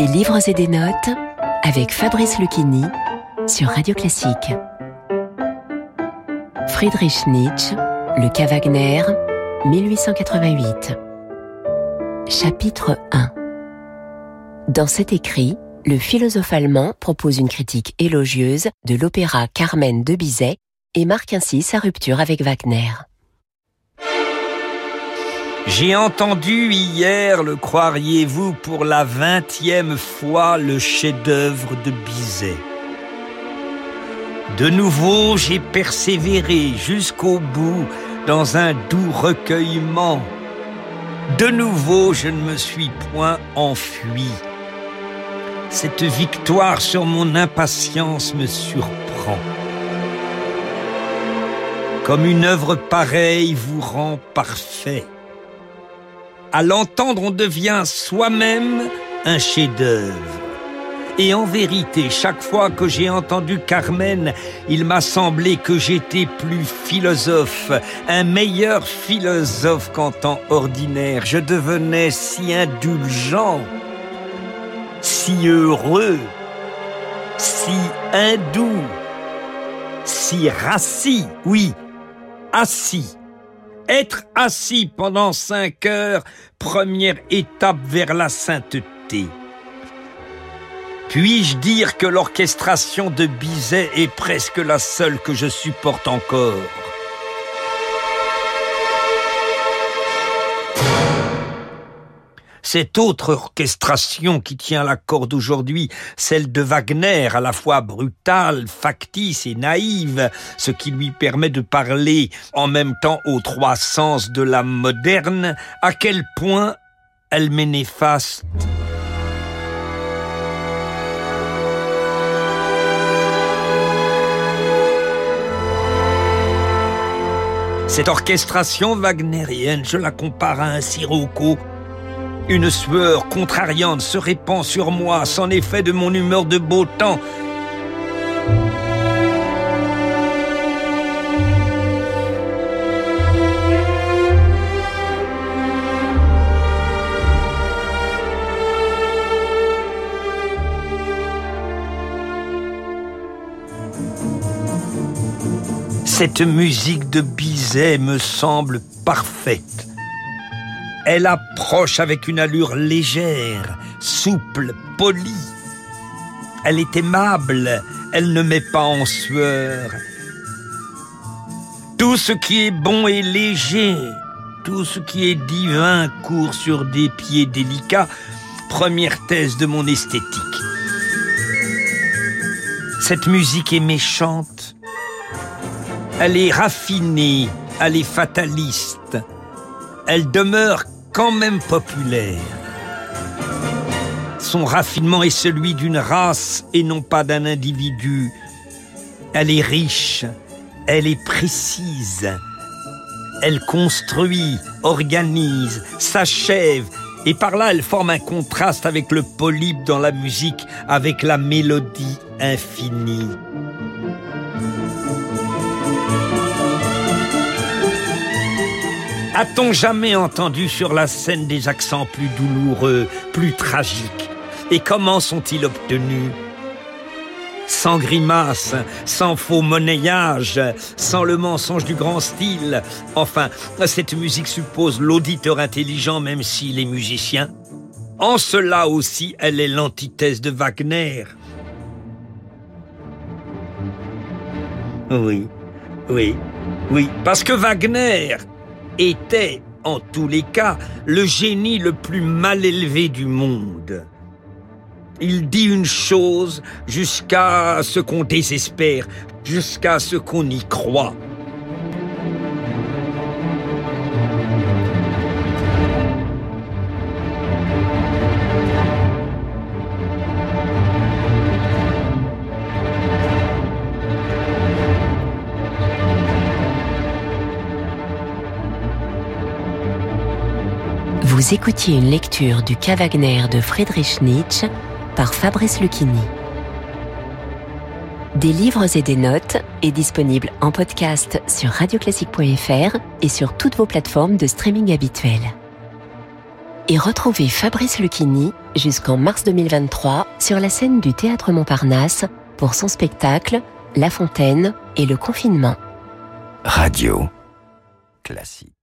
Des livres et des notes avec Fabrice Lucchini sur Radio Classique. Friedrich Nietzsche, Le cas Wagner, 1888. Chapitre 1 Dans cet écrit, le philosophe allemand propose une critique élogieuse de l'opéra Carmen de Bizet et marque ainsi sa rupture avec Wagner. J'ai entendu hier, le croiriez-vous, pour la vingtième fois le chef-d'œuvre de Bizet. De nouveau, j'ai persévéré jusqu'au bout dans un doux recueillement. De nouveau, je ne me suis point enfui. Cette victoire sur mon impatience me surprend. Comme une œuvre pareille vous rend parfait. À l'entendre, on devient soi-même un chef-d'œuvre. Et en vérité, chaque fois que j'ai entendu Carmen, il m'a semblé que j'étais plus philosophe, un meilleur philosophe qu'en temps ordinaire. Je devenais si indulgent, si heureux, si hindou, si rassis, oui, assis être assis pendant cinq heures, première étape vers la sainteté. Puis-je dire que l'orchestration de Bizet est presque la seule que je supporte encore? Cette autre orchestration qui tient la corde aujourd'hui, celle de Wagner, à la fois brutale, factice et naïve, ce qui lui permet de parler en même temps aux trois sens de la moderne, à quel point elle m'est néfaste. Cette orchestration wagnérienne, je la compare à un sirocco une sueur contrariante se répand sur moi, sans effet de mon humeur de beau temps. Cette musique de Bizet me semble parfaite. Elle approche avec une allure légère, souple, polie. Elle est aimable, elle ne met pas en sueur. Tout ce qui est bon et léger, tout ce qui est divin court sur des pieds délicats, première thèse de mon esthétique. Cette musique est méchante, elle est raffinée, elle est fataliste, elle demeure quand même populaire. Son raffinement est celui d'une race et non pas d'un individu. Elle est riche, elle est précise. Elle construit, organise, s'achève, et par là elle forme un contraste avec le polype dans la musique, avec la mélodie infinie. A-t-on jamais entendu sur la scène des accents plus douloureux, plus tragiques Et comment sont-ils obtenus sans grimace, sans faux monnayage, sans le mensonge du grand style. Enfin, cette musique suppose l'auditeur intelligent même s'il est musicien. En cela aussi, elle est l'antithèse de Wagner. Oui, oui, oui, parce que Wagner était, en tous les cas, le génie le plus mal élevé du monde. Il dit une chose jusqu'à ce qu'on désespère, jusqu'à ce qu'on y croit. Vous écoutiez une lecture du Cas Wagner de Friedrich Nietzsche par Fabrice Lucchini. Des livres et des notes est disponible en podcast sur radioclassique.fr et sur toutes vos plateformes de streaming habituelles. et retrouvez Fabrice Lucchini jusqu'en mars 2023 sur la scène du Théâtre Montparnasse pour son spectacle La Fontaine et le confinement. Radio classique.